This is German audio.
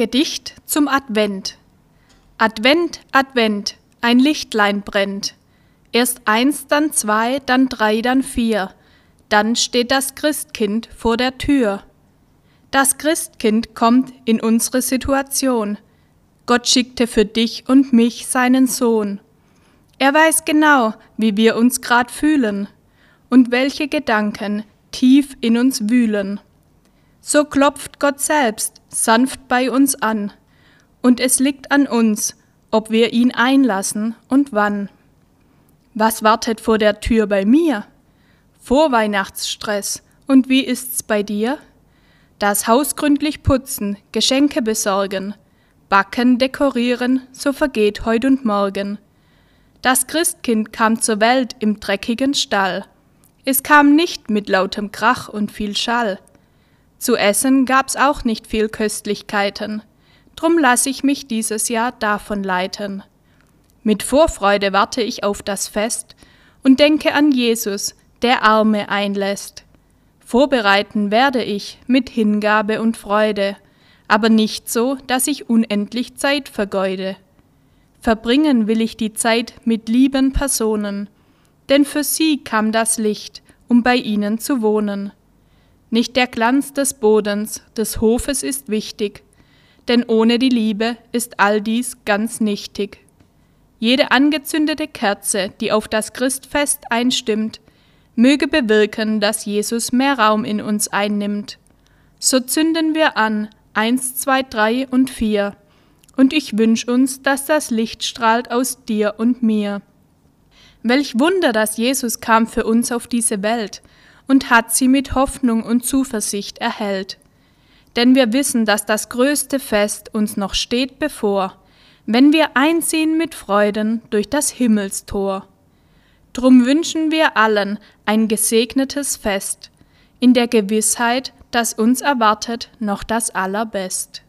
Gedicht zum Advent. Advent, Advent, ein Lichtlein brennt. Erst eins, dann zwei, dann drei, dann vier. Dann steht das Christkind vor der Tür. Das Christkind kommt in unsere Situation. Gott schickte für dich und mich seinen Sohn. Er weiß genau, wie wir uns grad fühlen und welche Gedanken tief in uns wühlen. So klopft Gott selbst sanft bei uns an, und es liegt an uns, ob wir ihn einlassen und wann. Was wartet vor der Tür bei mir? Vorweihnachtsstress, und wie ist's bei dir? Das Haus gründlich putzen, Geschenke besorgen, backen, dekorieren, so vergeht heut und morgen. Das Christkind kam zur Welt im dreckigen Stall. Es kam nicht mit lautem Krach und viel Schall. Zu essen gab's auch nicht viel Köstlichkeiten, drum lass ich mich dieses Jahr davon leiten. Mit Vorfreude warte ich auf das Fest und denke an Jesus, der Arme einlässt. Vorbereiten werde ich mit Hingabe und Freude, aber nicht so, dass ich unendlich Zeit vergeude. Verbringen will ich die Zeit mit lieben Personen, denn für sie kam das Licht, um bei ihnen zu wohnen. Nicht der Glanz des Bodens, des Hofes ist wichtig, denn ohne die Liebe ist all dies ganz nichtig. Jede angezündete Kerze, die auf das Christfest einstimmt, möge bewirken, dass Jesus mehr Raum in uns einnimmt. So zünden wir an, eins, zwei, drei und vier, und ich wünsch uns, dass das Licht strahlt aus dir und mir. Welch Wunder, dass Jesus kam für uns auf diese Welt, und hat sie mit Hoffnung und Zuversicht erhellt. Denn wir wissen, dass das größte Fest uns noch steht bevor, wenn wir einziehen mit Freuden durch das Himmelstor. Drum wünschen wir allen ein gesegnetes Fest, in der Gewissheit, dass uns erwartet noch das Allerbest.